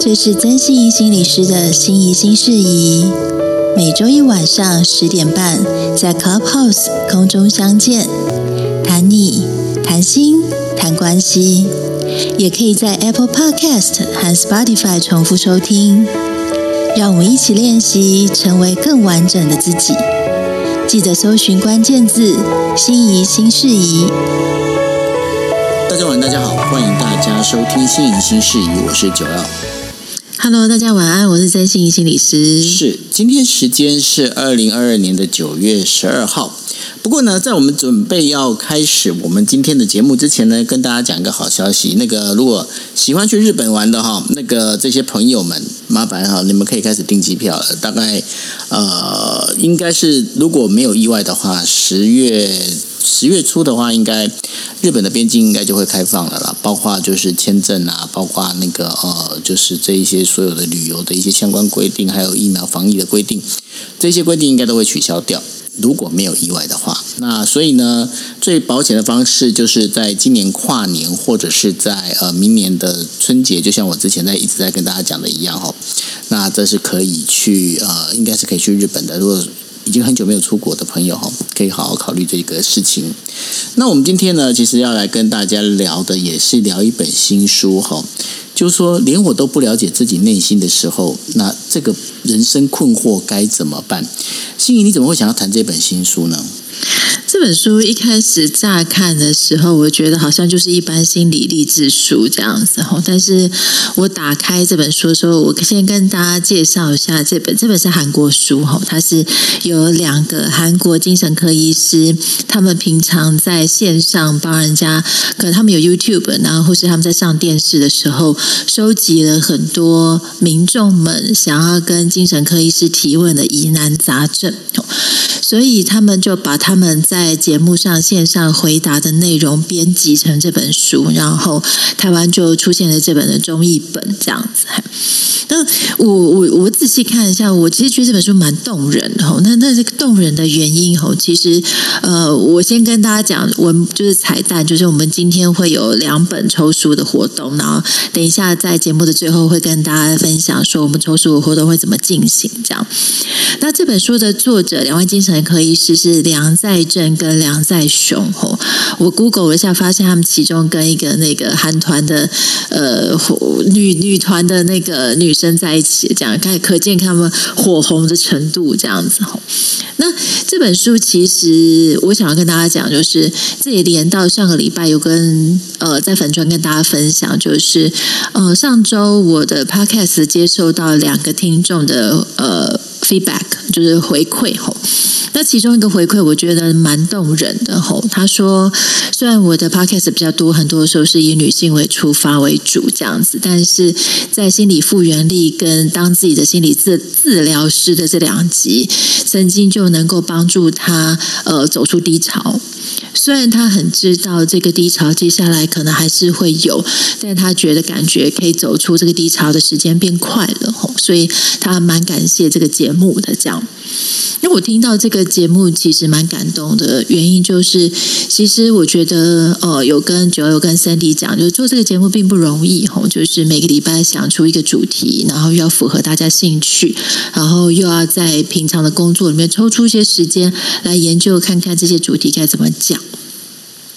这是曾心怡心理师的心怡心事宜，每周一晚上十点半在 Clubhouse 空中相见，谈你谈心谈关系，也可以在 Apple Podcast 和 Spotify 重复收听。让我们一起练习成为更完整的自己。记得搜寻关键字“心怡心事宜”。大家晚安，大家好，欢迎大家收听“心怡心事宜”，我是九曜。Hello，大家晚安，我是真心心理师。是，今天时间是二零二二年的九月十二号。不过呢，在我们准备要开始我们今天的节目之前呢，跟大家讲一个好消息。那个如果喜欢去日本玩的哈，那个这些朋友们，麻烦哈，你们可以开始订机票了。大概呃，应该是如果没有意外的话，十月十月初的话，应该日本的边境应该就会开放了啦。包括就是签证啊，包括那个呃，就是这一些所有的旅游的一些相关规定，还有疫苗防疫的规定，这些规定应该都会取消掉。如果没有意外的话，那所以呢，最保险的方式就是在今年跨年，或者是在呃明年的春节，就像我之前在一直在跟大家讲的一样哈。那这是可以去呃，应该是可以去日本的。如果已经很久没有出国的朋友哈，可以好好考虑这个事情。那我们今天呢，其实要来跟大家聊的也是聊一本新书哈。就是说，连我都不了解自己内心的时候，那这个人生困惑该怎么办？心怡，你怎么会想要谈这本新书呢？这本书一开始乍看的时候，我觉得好像就是一般心理励志书这样子哦。但是我打开这本书的时候，我先跟大家介绍一下这本。这本是韩国书，它是有两个韩国精神科医师，他们平常在线上帮人家，可能他们有 YouTube，然后或是他们在上电视的时候，收集了很多民众们想要跟精神科医师提问的疑难杂症，所以他们就把他他们在节目上线上回答的内容编辑成这本书，然后台湾就出现了这本的中译本，这样子。那我我我仔细看一下，我其实觉得这本书蛮动人的。那那这个动人的原因，吼，其实呃，我先跟大家讲，我们就是彩蛋，就是我们今天会有两本抽书的活动，然后等一下在节目的最后会跟大家分享说我们抽书的活动会怎么进行。这样，那这本书的作者两位精神科医师是梁在正。跟梁在雄吼，我 Google 了一下，发现他们其中跟一个那个韩团的呃女女团的那个女生在一起，这样可可见他们火红的程度这样子吼。那这本书其实我想要跟大家讲，就是这也连到上个礼拜有跟呃在粉专跟大家分享，就是呃上周我的 Podcast 接受到两个听众的呃 feedback，就是回馈吼。那其中一个回馈，我觉得蛮动人的吼。他说，虽然我的 podcast 比较多，很多时候是以女性为出发为主这样子，但是在心理复原力跟当自己的心理治治疗师的这两集，曾经就能够帮助他呃走出低潮。虽然他很知道这个低潮接下来可能还是会有，但他觉得感觉可以走出这个低潮的时间变快了，所以他蛮感谢这个节目的这样。因为我听到这个节目，其实蛮感动的。原因就是，其实我觉得，呃，有跟九有跟 Sandy 讲，就是做这个节目并不容易吼，就是每个礼拜想出一个主题，然后又要符合大家兴趣，然后又要在平常的工作里面抽出一些时间来研究，看看这些主题该怎么讲。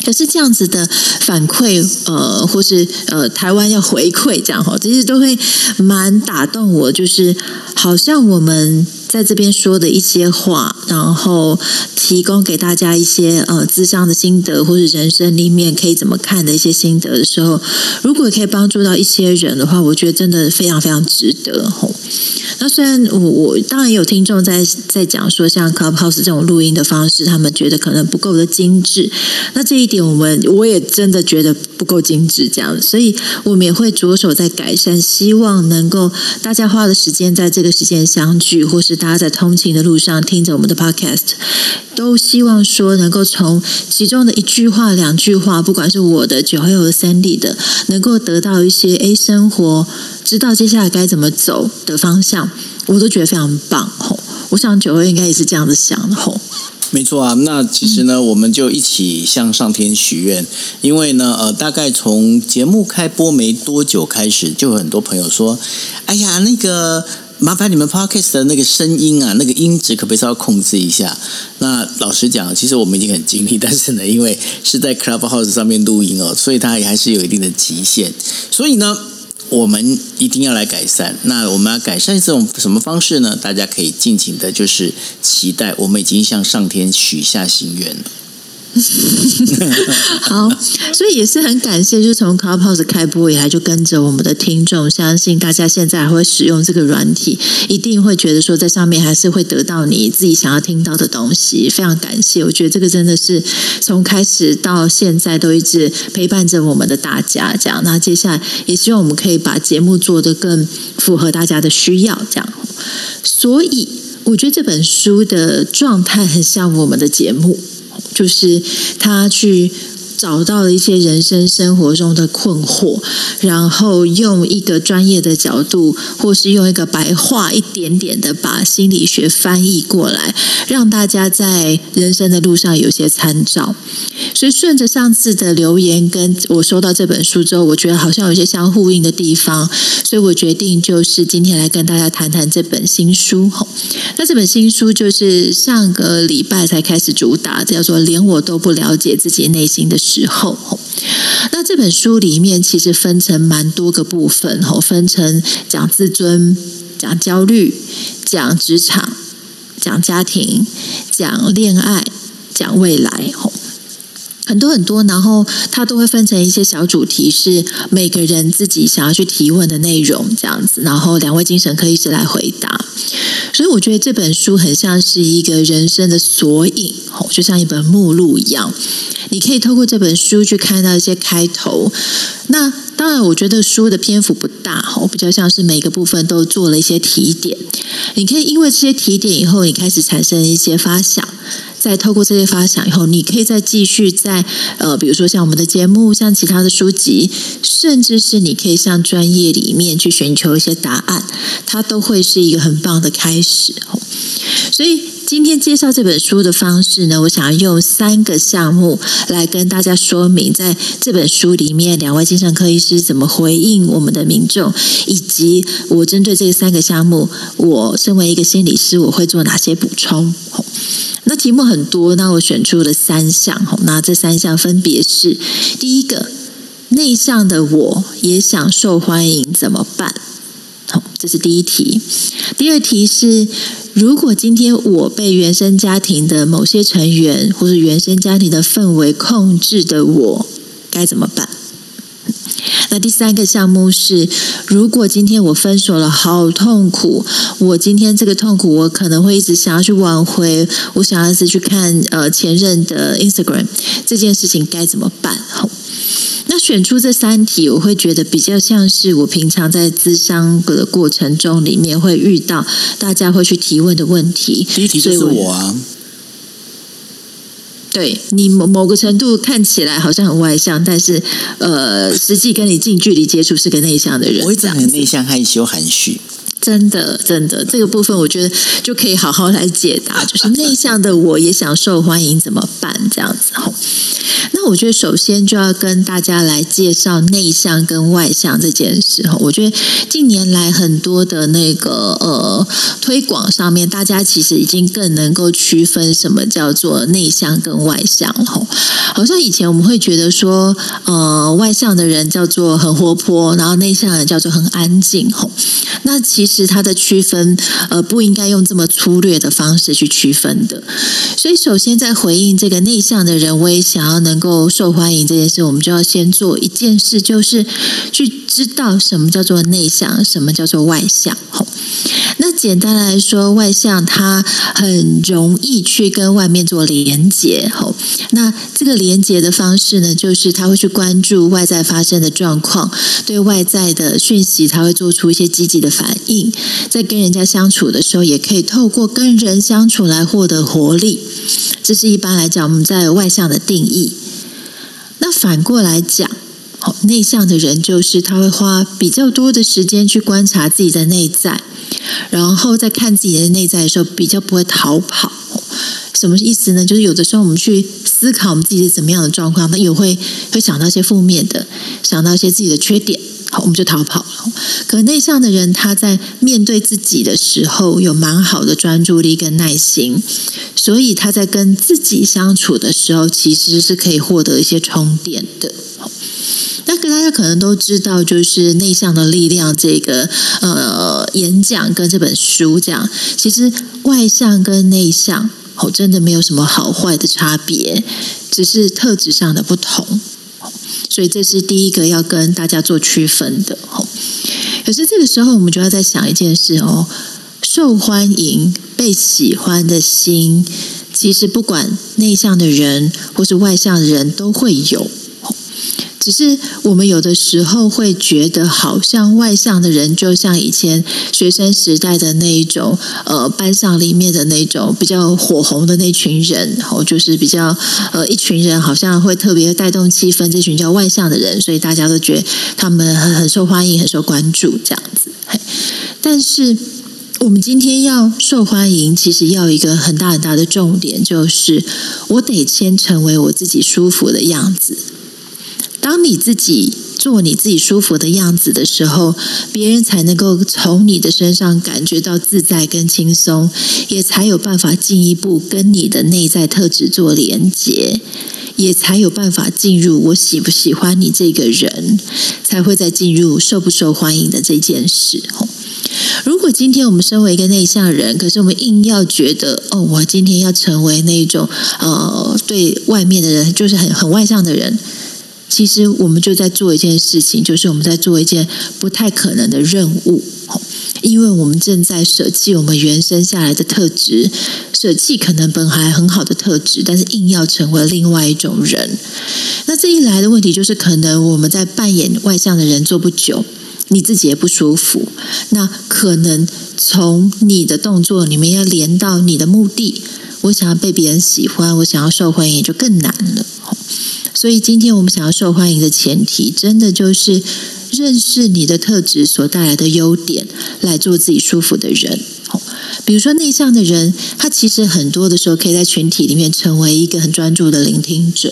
可是这样子的反馈，呃，或是呃，台湾要回馈这样哈，这些都会蛮打动我，就是好像我们。在这边说的一些话，然后提供给大家一些呃咨商的心得，或者人生里面可以怎么看的一些心得的时候，如果可以帮助到一些人的话，我觉得真的非常非常值得吼。那虽然我我当然也有听众在在讲说，像 Clubhouse 这种录音的方式，他们觉得可能不够的精致。那这一点，我们我也真的觉得不够精致，这样，所以我们也会着手在改善，希望能够大家花的时间在这个时间相聚，或是。大家在通勤的路上听着我们的 podcast，都希望说能够从其中的一句话、两句话，不管是我的、九号和 Sandy 的，能够得到一些诶生活，知道接下来该怎么走的方向，我都觉得非常棒吼。我想九号应该也是这样子想的吼。没错啊，那其实呢，我们就一起向上天许愿，因为呢，呃，大概从节目开播没多久开始，就有很多朋友说：“哎呀，那个麻烦你们 Podcast 的那个声音啊，那个音质可不可以稍微控制一下？”那老实讲，其实我们已经很尽力，但是呢，因为是在 Clubhouse 上面录音哦，所以它也还是有一定的极限，所以呢。我们一定要来改善。那我们要改善这种什么方式呢？大家可以尽情的，就是期待。我们已经向上天许下心愿了。好，所以也是很感谢，就从 Clubhouse 开播以来，就跟着我们的听众，相信大家现在还会使用这个软体，一定会觉得说在上面还是会得到你自己想要听到的东西。非常感谢，我觉得这个真的是从开始到现在都一直陪伴着我们的大家。这样，那接下来也希望我们可以把节目做得更符合大家的需要。这样，所以我觉得这本书的状态很像我们的节目。就是他去找到了一些人生生活中的困惑，然后用一个专业的角度，或是用一个白话一点点的把心理学翻译过来，让大家在人生的路上有些参照。所以顺着上次的留言，跟我收到这本书之后，我觉得好像有些相呼应的地方，所以我决定就是今天来跟大家谈谈这本新书。吼那这本新书就是上个礼拜才开始主打，叫做“连我都不了解自己内心的之后”。那这本书里面其实分成蛮多个部分，分成讲自尊、讲焦虑、讲职场、讲家庭、讲恋爱、讲未来。很多很多，然后它都会分成一些小主题，是每个人自己想要去提问的内容，这样子。然后两位精神科医师来回答，所以我觉得这本书很像是一个人生的索引，就像一本目录一样。你可以透过这本书去看到一些开头。那当然，我觉得书的篇幅不大，我比较像是每个部分都做了一些提点。你可以因为这些提点以后，你开始产生一些发想。在透过这些发想以后，你可以再继续在呃，比如说像我们的节目，像其他的书籍，甚至是你可以向专业里面去寻求一些答案，它都会是一个很棒的开始。所以今天介绍这本书的方式呢，我想要用三个项目来跟大家说明，在这本书里面，两位精神科医师怎么回应我们的民众，以及我针对这三个项目，我身为一个心理师，我会做哪些补充。那题目很多，那我选出了三项。那这三项分别是：第一个，内向的我也想受欢迎，怎么办？好，这是第一题。第二题是：如果今天我被原生家庭的某些成员，或是原生家庭的氛围控制的我，该怎么办？那第三个项目是，如果今天我分手了，好痛苦，我今天这个痛苦，我可能会一直想要去挽回，我想要一直去看呃前任的 Instagram，这件事情该怎么办？好，那选出这三题，我会觉得比较像是我平常在咨商的过程中里面会遇到大家会去提问的问题。第一题就是我啊。对你某某个程度看起来好像很外向，但是呃，实际跟你近距离接触是个内向的人。我一直很内向、害羞、含蓄。真的，真的，这个部分我觉得就可以好好来解答。就是内向的我也想受欢迎，怎么办？这样子吼。那我觉得首先就要跟大家来介绍内向跟外向这件事吼。我觉得近年来很多的那个呃推广上面，大家其实已经更能够区分什么叫做内向跟外向吼。好像以前我们会觉得说，呃，外向的人叫做很活泼，然后内向的人叫做很安静吼。那其实。是它的区分，呃，不应该用这么粗略的方式去区分的。所以，首先在回应这个内向的人，我也想要能够受欢迎这件事，我们就要先做一件事，就是去知道什么叫做内向，什么叫做外向。吼，那简单来说，外向他很容易去跟外面做连接。吼，那这个连接的方式呢，就是他会去关注外在发生的状况，对外在的讯息，他会做出一些积极的反应。在跟人家相处的时候，也可以透过跟人相处来获得活力。这是一般来讲我们在外向的定义。那反过来讲，内向的人就是他会花比较多的时间去观察自己的内在，然后在看自己的内在的时候，比较不会逃跑。什么意思呢？就是有的时候我们去思考我们自己是怎么样的状况，那也会会想到一些负面的，想到一些自己的缺点，好，我们就逃跑了。可内向的人，他在面对自己的时候，有蛮好的专注力跟耐心，所以他在跟自己相处的时候，其实是可以获得一些充电的。那个大家可能都知道，就是《内向的力量》这个呃演讲跟这本书这样，其实外向跟内向哦，真的没有什么好坏的差别，只是特质上的不同。所以这是第一个要跟大家做区分的哦。可是这个时候，我们就要再想一件事哦，受欢迎、被喜欢的心，其实不管内向的人或是外向的人都会有。只是我们有的时候会觉得，好像外向的人就像以前学生时代的那一种，呃，班上里面的那种比较火红的那群人，哦，就是比较呃一群人，好像会特别带动气氛，这群叫外向的人，所以大家都觉得他们很很受欢迎，很受关注这样子。嘿但是我们今天要受欢迎，其实要一个很大很大的重点，就是我得先成为我自己舒服的样子。当你自己做你自己舒服的样子的时候，别人才能够从你的身上感觉到自在跟轻松，也才有办法进一步跟你的内在特质做连接，也才有办法进入我喜不喜欢你这个人，才会再进入受不受欢迎的这件事。如果今天我们身为一个内向人，可是我们硬要觉得哦，我今天要成为那种呃，对外面的人就是很很外向的人。其实我们就在做一件事情，就是我们在做一件不太可能的任务，因为我们正在舍弃我们原生下来的特质，舍弃可能本来很好的特质，但是硬要成为另外一种人。那这一来的问题就是，可能我们在扮演外向的人做不久，你自己也不舒服。那可能从你的动作里面要连到你的目的，我想要被别人喜欢，我想要受欢迎，就更难了。所以，今天我们想要受欢迎的前提，真的就是认识你的特质所带来的优点，来做自己舒服的人。比如说内向的人，他其实很多的时候可以在群体里面成为一个很专注的聆听者。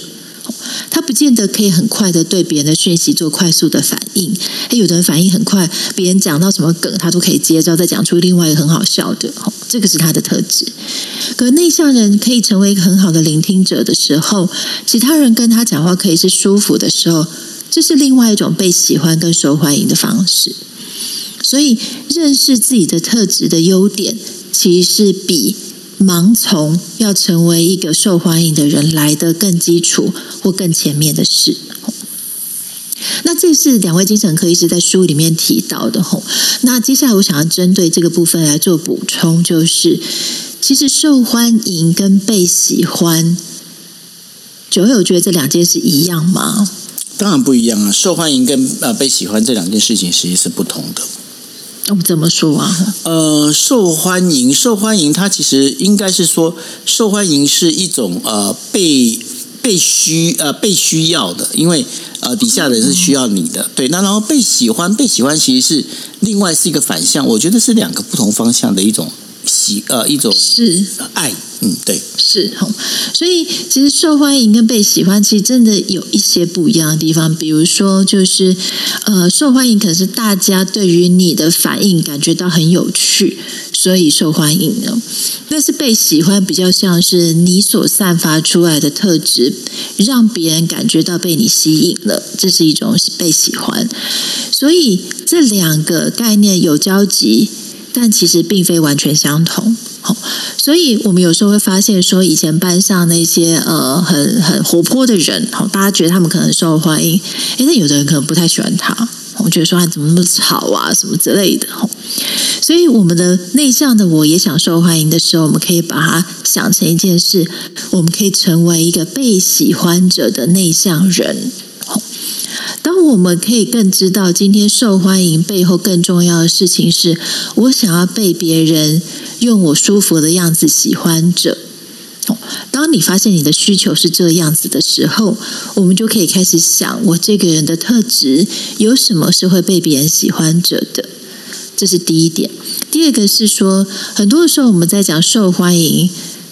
他不见得可以很快的对别人的讯息做快速的反应，诶，有的人反应很快，别人讲到什么梗，他都可以接着再讲出另外一个很好笑的，这个是他的特质。可内向人可以成为一个很好的聆听者的时候，其他人跟他讲话可以是舒服的时候，这是另外一种被喜欢跟受欢迎的方式。所以，认识自己的特质的优点，其实是比。盲从要成为一个受欢迎的人来的更基础或更前面的事。那这是两位精神科医师在书里面提到的吼。那接下来我想要针对这个部分来做补充，就是其实受欢迎跟被喜欢，九友觉得这两件事一样吗？当然不一样啊！受欢迎跟呃被喜欢这两件事情实际是不同的。我们怎么说啊？呃，受欢迎，受欢迎，它其实应该是说，受欢迎是一种呃被被需呃被需要的，因为呃底下的人是需要你的，对。那然后被喜欢，被喜欢其实是另外是一个反向，我觉得是两个不同方向的一种喜呃一种是爱。嗯，对，是哈，所以其实受欢迎跟被喜欢，其实真的有一些不一样的地方。比如说，就是呃，受欢迎可能是大家对于你的反应感觉到很有趣，所以受欢迎呢。但是被喜欢比较像是你所散发出来的特质，让别人感觉到被你吸引了，这是一种被喜欢。所以这两个概念有交集，但其实并非完全相同。好，所以我们有时候会发现，说以前班上那些呃很很活泼的人，好，大家觉得他们可能受欢迎，诶，那有的人可能不太喜欢他，我觉得说他怎么那么吵啊，什么之类的。所以我们的内向的我也想受欢迎的时候，我们可以把它想成一件事，我们可以成为一个被喜欢者的内向人。当我们可以更知道今天受欢迎背后更重要的事情是，我想要被别人用我舒服的样子喜欢着。当你发现你的需求是这样子的时候，我们就可以开始想，我这个人的特质有什么是会被别人喜欢着的？这是第一点。第二个是说，很多的时候我们在讲受欢迎。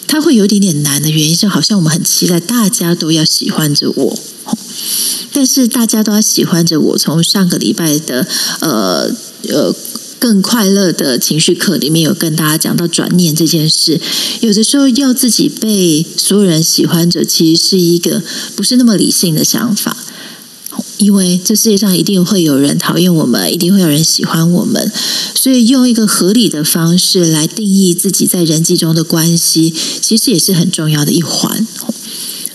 它会有点点难的原因是，好像我们很期待大家都要喜欢着我，但是大家都要喜欢着我。从上个礼拜的呃呃更快乐的情绪课里面有跟大家讲到转念这件事，有的时候要自己被所有人喜欢着，其实是一个不是那么理性的想法。因为这世界上一定会有人讨厌我们，一定会有人喜欢我们，所以用一个合理的方式来定义自己在人际中的关系，其实也是很重要的一环。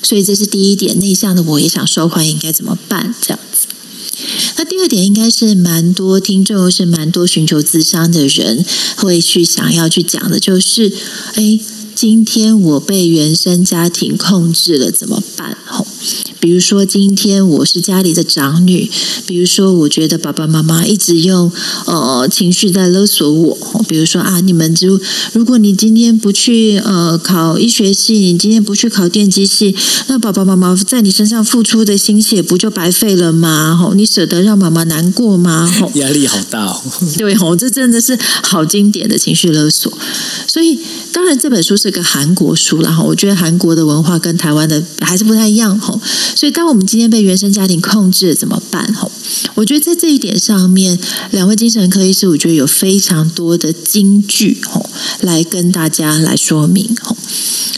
所以这是第一点，内向的我也想受欢迎，该怎么办？这样子。那第二点应该是蛮多听众，是蛮多寻求咨商的人会去想要去讲的，就是哎，今天我被原生家庭控制了，怎么办？吼。比如说，今天我是家里的长女。比如说，我觉得爸爸妈妈一直用呃情绪在勒索我。比如说啊，你们就如果你今天不去呃考医学系，你今天不去考电机系，那爸爸妈妈在你身上付出的心血不就白费了吗？吼，你舍得让妈妈难过吗？吼，压力好大哦。对吼，这真的是好经典的情绪勒索。所以，当然这本书是个韩国书啦，哈，我觉得韩国的文化跟台湾的还是不太一样，吼。所以，当我们今天被原生家庭控制怎么办？吼，我觉得在这一点上面，两位精神科医师，我觉得有非常多的金句，吼，来跟大家来说明。吼，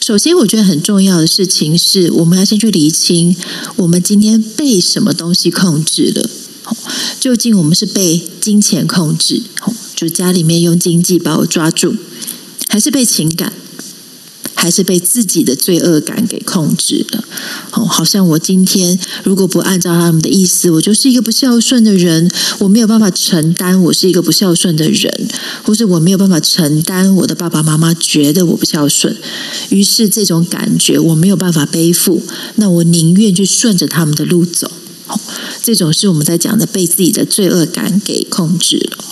首先，我觉得很重要的事情是，我们要先去厘清，我们今天被什么东西控制了？吼，究竟我们是被金钱控制？吼，就家里面用经济把我抓住，还是被情感？还是被自己的罪恶感给控制了。哦，好像我今天如果不按照他们的意思，我就是一个不孝顺的人，我没有办法承担我是一个不孝顺的人，或是我没有办法承担我的爸爸妈妈觉得我不孝顺，于是这种感觉我没有办法背负，那我宁愿去顺着他们的路走。这种是我们在讲的被自己的罪恶感给控制了。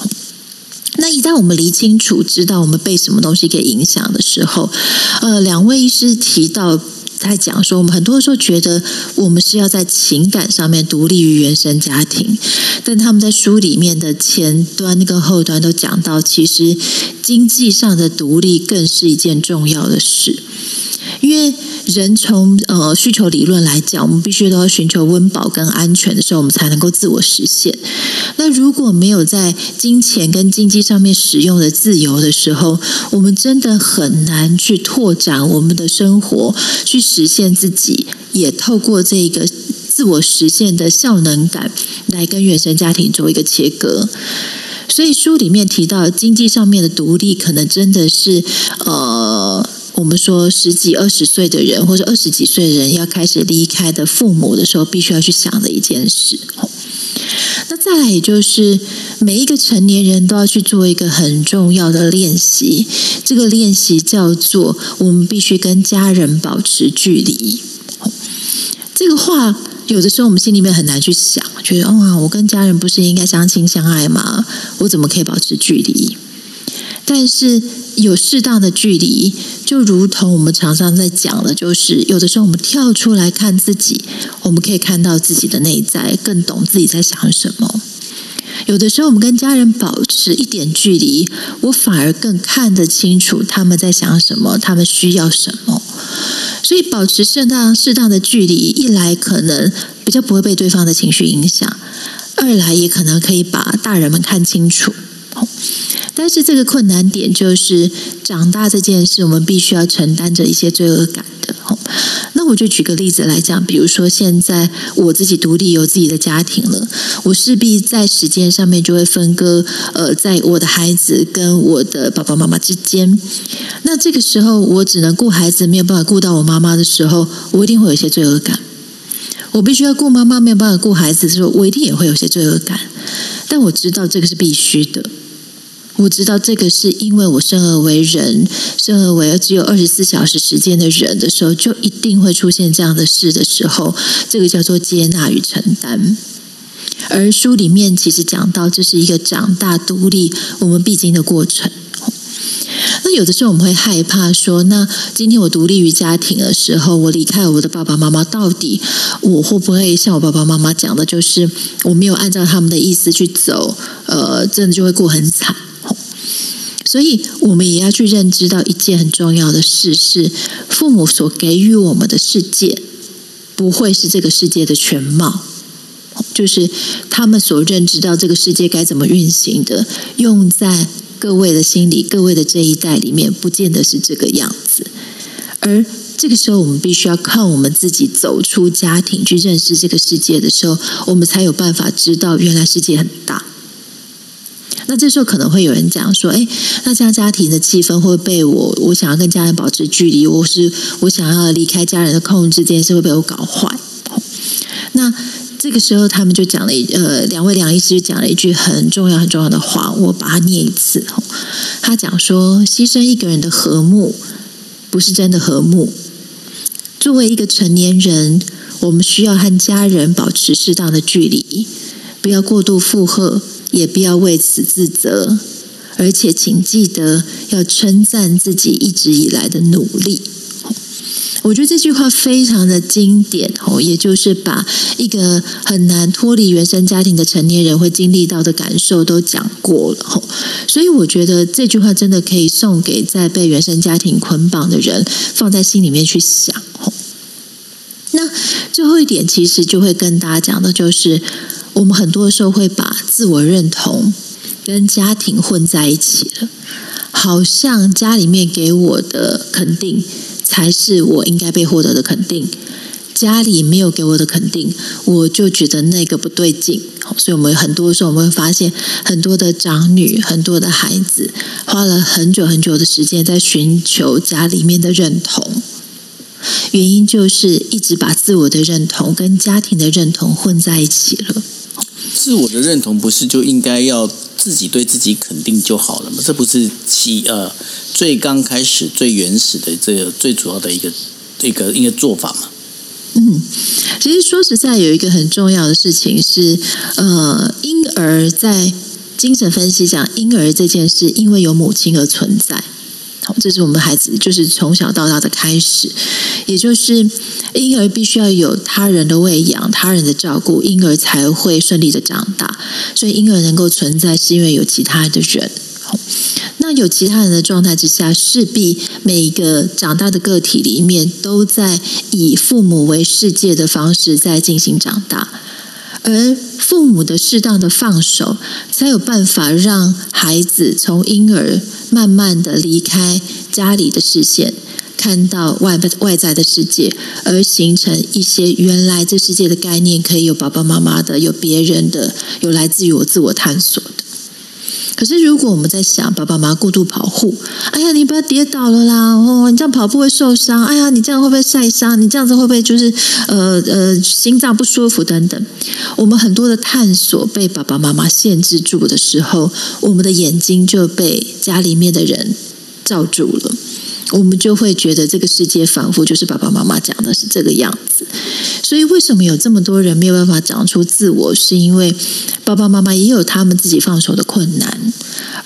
那一旦我们理清楚，知道我们被什么东西给影响的时候，呃，两位医师提到在讲说，我们很多时候觉得我们是要在情感上面独立于原生家庭，但他们在书里面的前端跟后端都讲到，其实经济上的独立更是一件重要的事。因为人从呃需求理论来讲，我们必须都要寻求温饱跟安全的时候，我们才能够自我实现。那如果没有在金钱跟经济上面使用的自由的时候，我们真的很难去拓展我们的生活，去实现自己，也透过这个自我实现的效能感来跟原生家庭做一个切割。所以书里面提到经济上面的独立，可能真的是呃。我们说十几二十岁的人，或者二十几岁的人要开始离开的父母的时候，必须要去想的一件事。那再来，也就是每一个成年人都要去做一个很重要的练习。这个练习叫做：我们必须跟家人保持距离。这个话有的时候我们心里面很难去想，觉得哇，我跟家人不是应该相亲相爱吗？我怎么可以保持距离？但是。有适当的距离，就如同我们常常在讲的，就是有的时候我们跳出来看自己，我们可以看到自己的内在，更懂自己在想什么。有的时候我们跟家人保持一点距离，我反而更看得清楚他们在想什么，他们需要什么。所以保持适当适当的距离，一来可能比较不会被对方的情绪影响，二来也可能可以把大人们看清楚。但是这个困难点就是长大这件事，我们必须要承担着一些罪恶感的。那我就举个例子来讲，比如说现在我自己独立有自己的家庭了，我势必在时间上面就会分割，呃，在我的孩子跟我的爸爸妈妈之间。那这个时候我只能顾孩子，没有办法顾到我妈妈的时候，我一定会有些罪恶感。我必须要顾妈妈，没有办法顾孩子的时候，我一定也会有些罪恶感。但我知道这个是必须的。我知道这个是因为我生而为人，生而为只有二十四小时时间的人的时候，就一定会出现这样的事的时候，这个叫做接纳与承担。而书里面其实讲到，这是一个长大独立我们必经的过程。那有的时候我们会害怕说，那今天我独立于家庭的时候，我离开我的爸爸妈妈，到底我会不会像我爸爸妈妈讲的，就是我没有按照他们的意思去走，呃，真的就会过很惨。所以我们也要去认知到一件很重要的事：是父母所给予我们的世界，不会是这个世界的全貌。就是他们所认知到这个世界该怎么运行的，用在各位的心里、各位的这一代里面，不见得是这个样子。而这个时候，我们必须要靠我们自己走出家庭，去认识这个世界的时候，我们才有办法知道原来世界很大。那这时候可能会有人讲说：“哎，那这样家庭的气氛会被我，我想要跟家人保持距离，我是我想要离开家人的控制，这件事会被我搞坏。”那这个时候，他们就讲了一呃，两位梁医师讲了一句很重要很重要的话，我把它念一次。他讲说：“牺牲一个人的和睦，不是真的和睦。作为一个成年人，我们需要和家人保持适当的距离，不要过度负荷，也不要为此自责。而且，请记得要称赞自己一直以来的努力。”我觉得这句话非常的经典哦，也就是把一个很难脱离原生家庭的成年人会经历到的感受都讲过了，所以我觉得这句话真的可以送给在被原生家庭捆绑的人，放在心里面去想。那最后一点，其实就会跟大家讲的，就是我们很多时候会把自我认同跟家庭混在一起了，好像家里面给我的肯定。才是我应该被获得的肯定。家里没有给我的肯定，我就觉得那个不对劲。所以，我们很多时候我们会发现，很多的长女、很多的孩子，花了很久很久的时间在寻求家里面的认同。原因就是一直把自我的认同跟家庭的认同混在一起了。自我的认同不是就应该要自己对自己肯定就好了吗？这不是其呃。最刚开始、最原始的这个最主要的一个这个一个做法吗。嗯，其实说实在，有一个很重要的事情是，呃，婴儿在精神分析讲，婴儿这件事因为有母亲而存在。这是我们孩子就是从小到大的开始，也就是婴儿必须要有他人的喂养、他人的照顾，婴儿才会顺利的长大。所以，婴儿能够存在，是因为有其他的人。那有其他人的状态之下，势必每一个长大的个体里面，都在以父母为世界的方式在进行长大，而父母的适当的放手，才有办法让孩子从婴儿慢慢的离开家里的视线，看到外外在的世界，而形成一些原来这世界的概念，可以有爸爸妈妈的，有别人的，有来自于我自我探索的。可是，如果我们在想爸爸妈妈过度保护，哎呀，你不要跌倒了啦！哦，你这样跑步会受伤。哎呀，你这样会不会晒伤？你这样子会不会就是呃呃心脏不舒服等等？我们很多的探索被爸爸妈妈限制住的时候，我们的眼睛就被家里面的人罩住了。我们就会觉得这个世界仿佛就是爸爸妈妈讲的是这个样，所以为什么有这么多人没有办法长出自我？是因为爸爸妈妈也有他们自己放手的困难，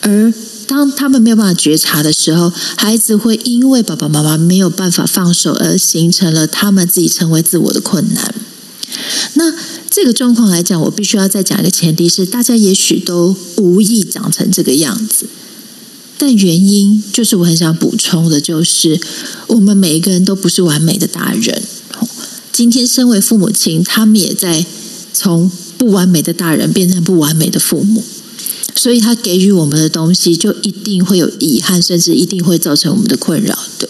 而当他们没有办法觉察的时候，孩子会因为爸爸妈妈没有办法放手，而形成了他们自己成为自我的困难。那这个状况来讲，我必须要再讲一个前提是，大家也许都无意长成这个样子。但原因就是我很想补充的，就是我们每一个人都不是完美的大人。今天身为父母亲，他们也在从不完美的大人变成不完美的父母，所以他给予我们的东西就一定会有遗憾，甚至一定会造成我们的困扰的。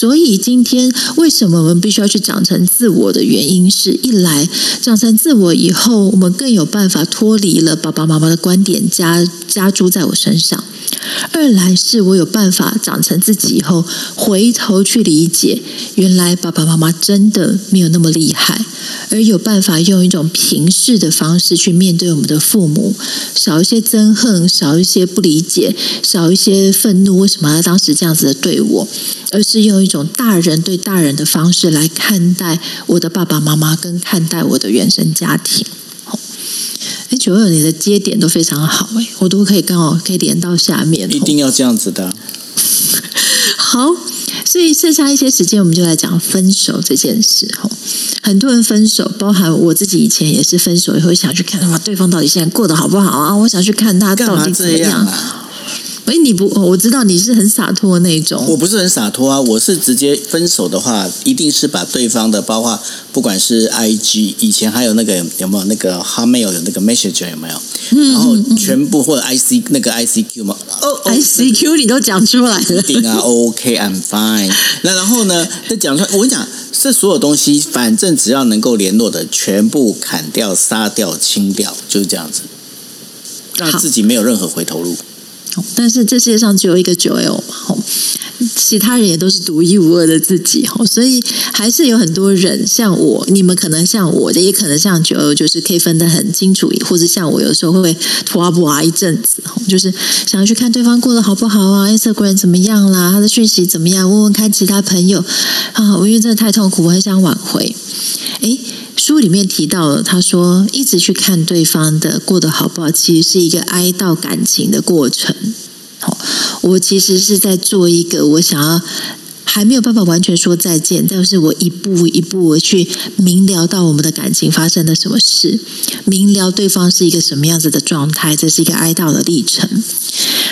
所以今天为什么我们必须要去长成自我的原因是，一来长成自我以后，我们更有办法脱离了爸爸妈妈的观点加加诸在我身上。二来是我有办法长成自己以后，回头去理解，原来爸爸妈妈真的没有那么厉害，而有办法用一种平视的方式去面对我们的父母，少一些憎恨，少一些不理解，少一些愤怒，为什么他当时这样子的对我？而是用一种大人对大人的方式来看待我的爸爸妈妈，跟看待我的原生家庭。哎，九二，你的接点都非常好，哎，我都可以刚好可以连到下面。一定要这样子的。好，所以剩下一些时间，我们就来讲分手这件事。哈，很多人分手，包含我自己以前也是分手以后想去看，哇，对方到底现在过得好不好啊？我想去看他到底怎么样。哎，你不，我知道你是很洒脱的那种。我不是很洒脱啊，我是直接分手的话，一定是把对方的，包括不管是 IG，以前还有那个有没有那个 Hotmail 有那个 Messenger 有没有？然后全部或者 IC 那个 ICQ 吗，哦，ICQ 你都讲出来了。顶啊，OK，I'm fine。那然后呢，再讲出来，我跟你讲，这所有东西，反正只要能够联络的，全部砍掉、杀掉、清掉，就是这样子，让自己没有任何回头路。但是这世界上只有一个九 L 嘛吼，其他人也都是独一无二的自己吼，所以还是有很多人像我，你们可能像我的，也可能像九 L，就是可以分得很清楚，或者像我有时候会拖啊不啊一阵子，就是想要去看对方过得好不好啊，Instagram 怎么样啦，他的讯息怎么样，问问看其他朋友啊，我因为真的太痛苦，我很想挽回，诶书里面提到，他说一直去看对方的过得好不好，其实是一个哀悼感情的过程。好，我其实是在做一个我想要还没有办法完全说再见，但是我一步一步去明了到我们的感情发生了什么事，明了对方是一个什么样子的状态，这是一个哀悼的历程。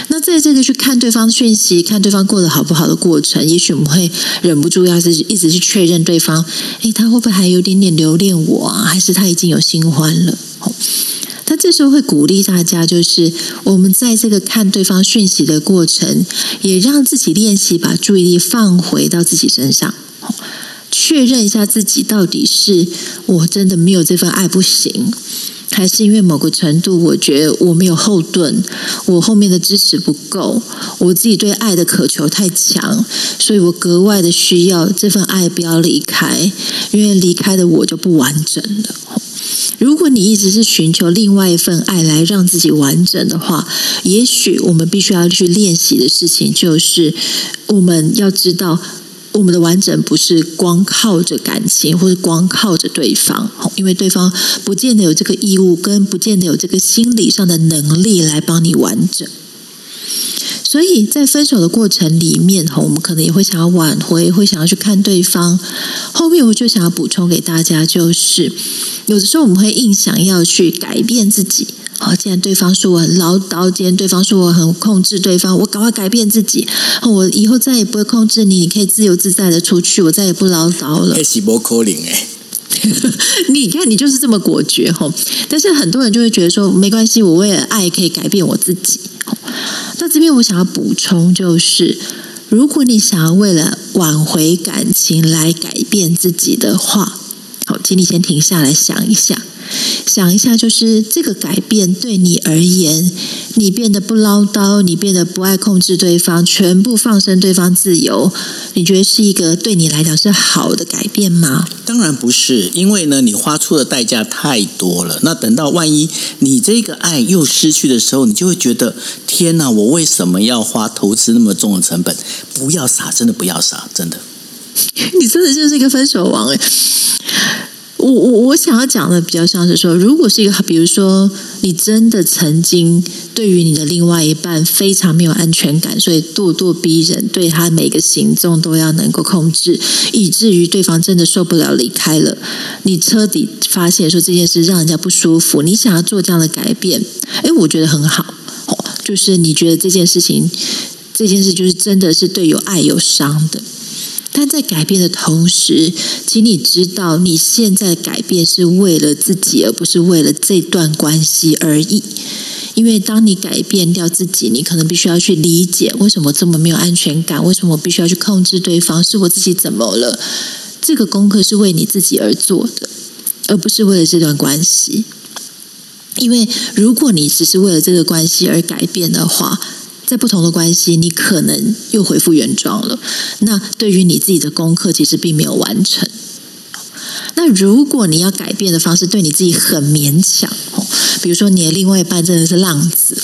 那在这个去看对方的讯息、看对方过得好不好的过程，也许我们会忍不住要是一直去确认对方，诶，他会不会还有点点留恋我啊？还是他已经有新欢了？他这时候会鼓励大家，就是我们在这个看对方讯息的过程，也让自己练习把注意力放回到自己身上，确认一下自己到底是我真的没有这份爱不行。还是因为某个程度，我觉得我没有后盾，我后面的支持不够，我自己对爱的渴求太强，所以我格外的需要这份爱不要离开，因为离开的我就不完整了。如果你一直是寻求另外一份爱来让自己完整的话，也许我们必须要去练习的事情就是，我们要知道。我们的完整不是光靠着感情，或者光靠着对方，因为对方不见得有这个义务，跟不见得有这个心理上的能力来帮你完整。所以在分手的过程里面，我们可能也会想要挽回，会想要去看对方。后面我就想要补充给大家，就是有的时候我们会硬想要去改变自己。好，既然对方说我很唠叨，既然对方说我很控制对方，我赶快改变自己，我以后再也不会控制你，你可以自由自在的出去，我再也不唠叨了。是不可能诶，你看你就是这么果决吼，但是很多人就会觉得说没关系，我为了爱可以改变我自己。那这边我想要补充就是，如果你想要为了挽回感情来改变自己的话，好，请你先停下来想一下。想一下，就是这个改变对你而言，你变得不唠叨，你变得不爱控制对方，全部放生对方自由，你觉得是一个对你来讲是好的改变吗？当然不是，因为呢，你花出的代价太多了。那等到万一你这个爱又失去的时候，你就会觉得天哪，我为什么要花投资那么重的成本？不要傻，真的不要傻，真的。你真的就是一个分手王哎。我我我想要讲的比较像是说，如果是一个，比如说你真的曾经对于你的另外一半非常没有安全感，所以咄咄逼人，对他每个行动都要能够控制，以至于对方真的受不了离开了，你彻底发现说这件事让人家不舒服，你想要做这样的改变，诶，我觉得很好，就是你觉得这件事情，这件事就是真的是对有爱有伤的。但在改变的同时，请你知道，你现在改变是为了自己，而不是为了这段关系而已。因为当你改变掉自己，你可能必须要去理解为什么这么没有安全感，为什么我必须要去控制对方，是我自己怎么了？这个功课是为你自己而做的，而不是为了这段关系。因为如果你只是为了这个关系而改变的话，在不同的关系，你可能又恢复原状了。那对于你自己的功课，其实并没有完成。那如果你要改变的方式对你自己很勉强哦，比如说你的另外一半真的是浪子，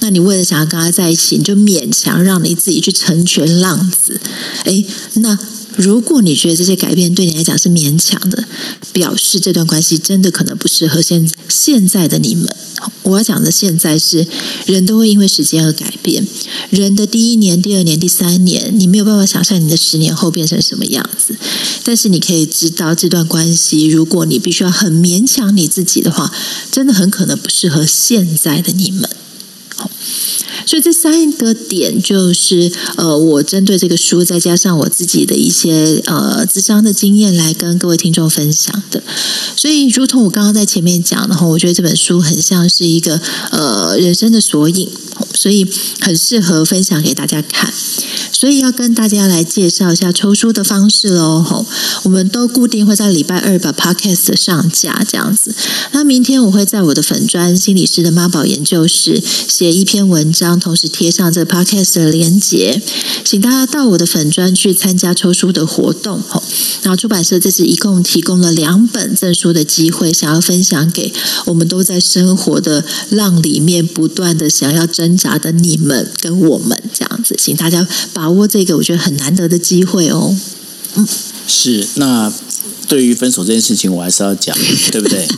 那你为了想要跟他在一起，你就勉强让你自己去成全浪子。诶，那。如果你觉得这些改变对你来讲是勉强的，表示这段关系真的可能不适合现现在的你们。我要讲的现在是，人都会因为时间而改变。人的第一年、第二年、第三年，你没有办法想象你的十年后变成什么样子。但是你可以知道，这段关系，如果你必须要很勉强你自己的话，真的很可能不适合现在的你们。所以这三个点就是呃，我针对这个书，再加上我自己的一些呃智商的经验来跟各位听众分享的。所以，如同我刚刚在前面讲的话，我觉得这本书很像是一个呃人生的索引，所以很适合分享给大家看。所以要跟大家来介绍一下抽书的方式喽。吼，我们都固定会在礼拜二把 Podcast 上架这样子。那明天我会在我的粉专心理师的妈宝研究室写一篇文章，同时贴上这 Podcast 的连结，请大家到我的粉专去参加抽书的活动。吼，然后出版社这次一共提供了两本赠书的机会，想要分享给我们都在生活的浪里面不断的想要挣扎的你们跟我们这样子，请大家把握。握这个我觉得很难得的机会哦，嗯，是。那对于分手这件事情，我还是要讲，对不对？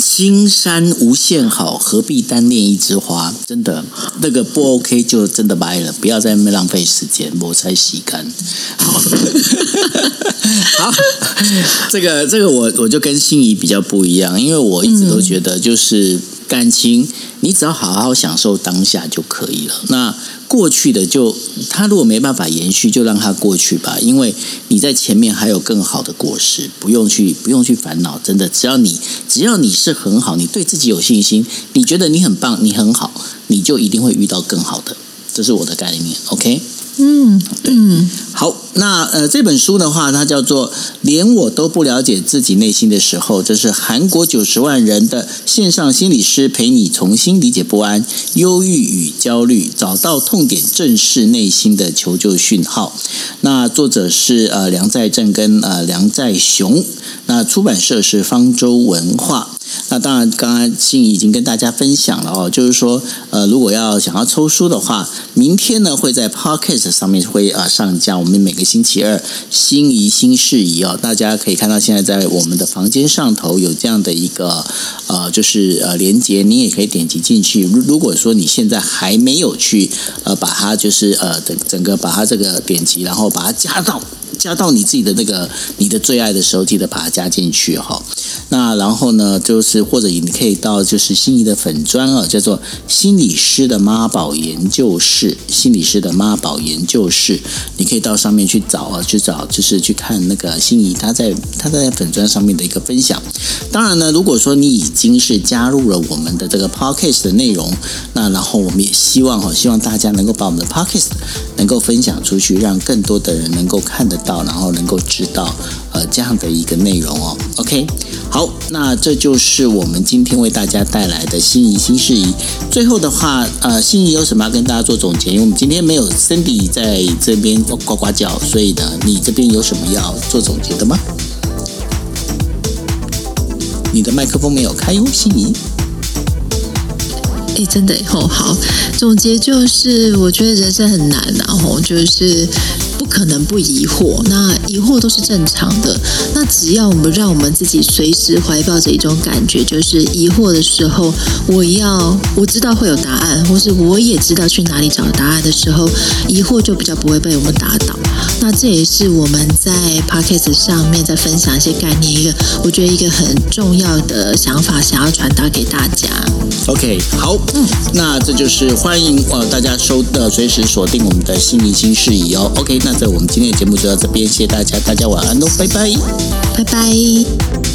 青山无限好，何必单恋一枝花？真的，那个不 OK 就真的掰了，不要在那边浪费时间，我才洗干。好，好，这个这个我我就跟心仪比较不一样，因为我一直都觉得就是感情，你只要好好享受当下就可以了。那过去的就他如果没办法延续，就让它过去吧。因为你在前面还有更好的果实，不用去不用去烦恼。真的，只要你只要你是很好，你对自己有信心，你觉得你很棒，你很好，你就一定会遇到更好的。这是我的概念。OK。嗯嗯，好，那呃这本书的话，它叫做《连我都不了解自己内心的时候》，这是韩国九十万人的线上心理师陪你重新理解不安、忧郁与焦虑，找到痛点，正视内心的求救讯号。那作者是呃梁在正跟呃梁在雄，那出版社是方舟文化。那当然，刚刚心仪已经跟大家分享了哦，就是说，呃，如果要想要抽书的话，明天呢会在 Podcast 上面会啊上架。我们每个星期二心仪新事宜哦，大家可以看到现在在我们的房间上头有这样的一个呃，就是呃连接，你也可以点击进去。如如果说你现在还没有去呃把它就是呃整整个把它这个点击，然后把它加到。加到你自己的那个你的最爱的时候，记得把它加进去哈。那然后呢，就是或者你可以到就是心仪的粉砖啊，叫做心理师的妈宝研究室，心理师的妈宝研究室，你可以到上面去找啊，去找就是去看那个心仪他在他在粉砖上面的一个分享。当然呢，如果说你已经是加入了我们的这个 podcast 的内容，那然后我们也希望哈，希望大家能够把我们的 podcast 能够分享出去，让更多的人能够看得。到，然后能够知道呃这样的一个内容哦。OK，好，好那这就是我们今天为大家带来的心仪新事宜。最后的话，呃，心仪有什么要跟大家做总结？因为我们今天没有 Cindy 在这边呱呱叫，所以呢，你这边有什么要做总结的吗？你的麦克风没有开哟，心仪。哎，真的哦，好，总结就是，我觉得人生很难，然后就是。可能不疑惑，那疑惑都是正常的。那只要我们让我们自己随时怀抱着一种感觉，就是疑惑的时候，我要我知道会有答案，或是我也知道去哪里找答案的时候，疑惑就比较不会被我们打倒。那这也是我们在 Podcast 上面在分享一些概念，一个我觉得一个很重要的想法，想要传达给大家。OK，好，嗯，那这就是欢迎呃大家收的随时锁定我们的新明星事宜哦。OK，那。在我们今天的节目就到这边，谢谢大家，大家晚安喽，拜拜，拜拜。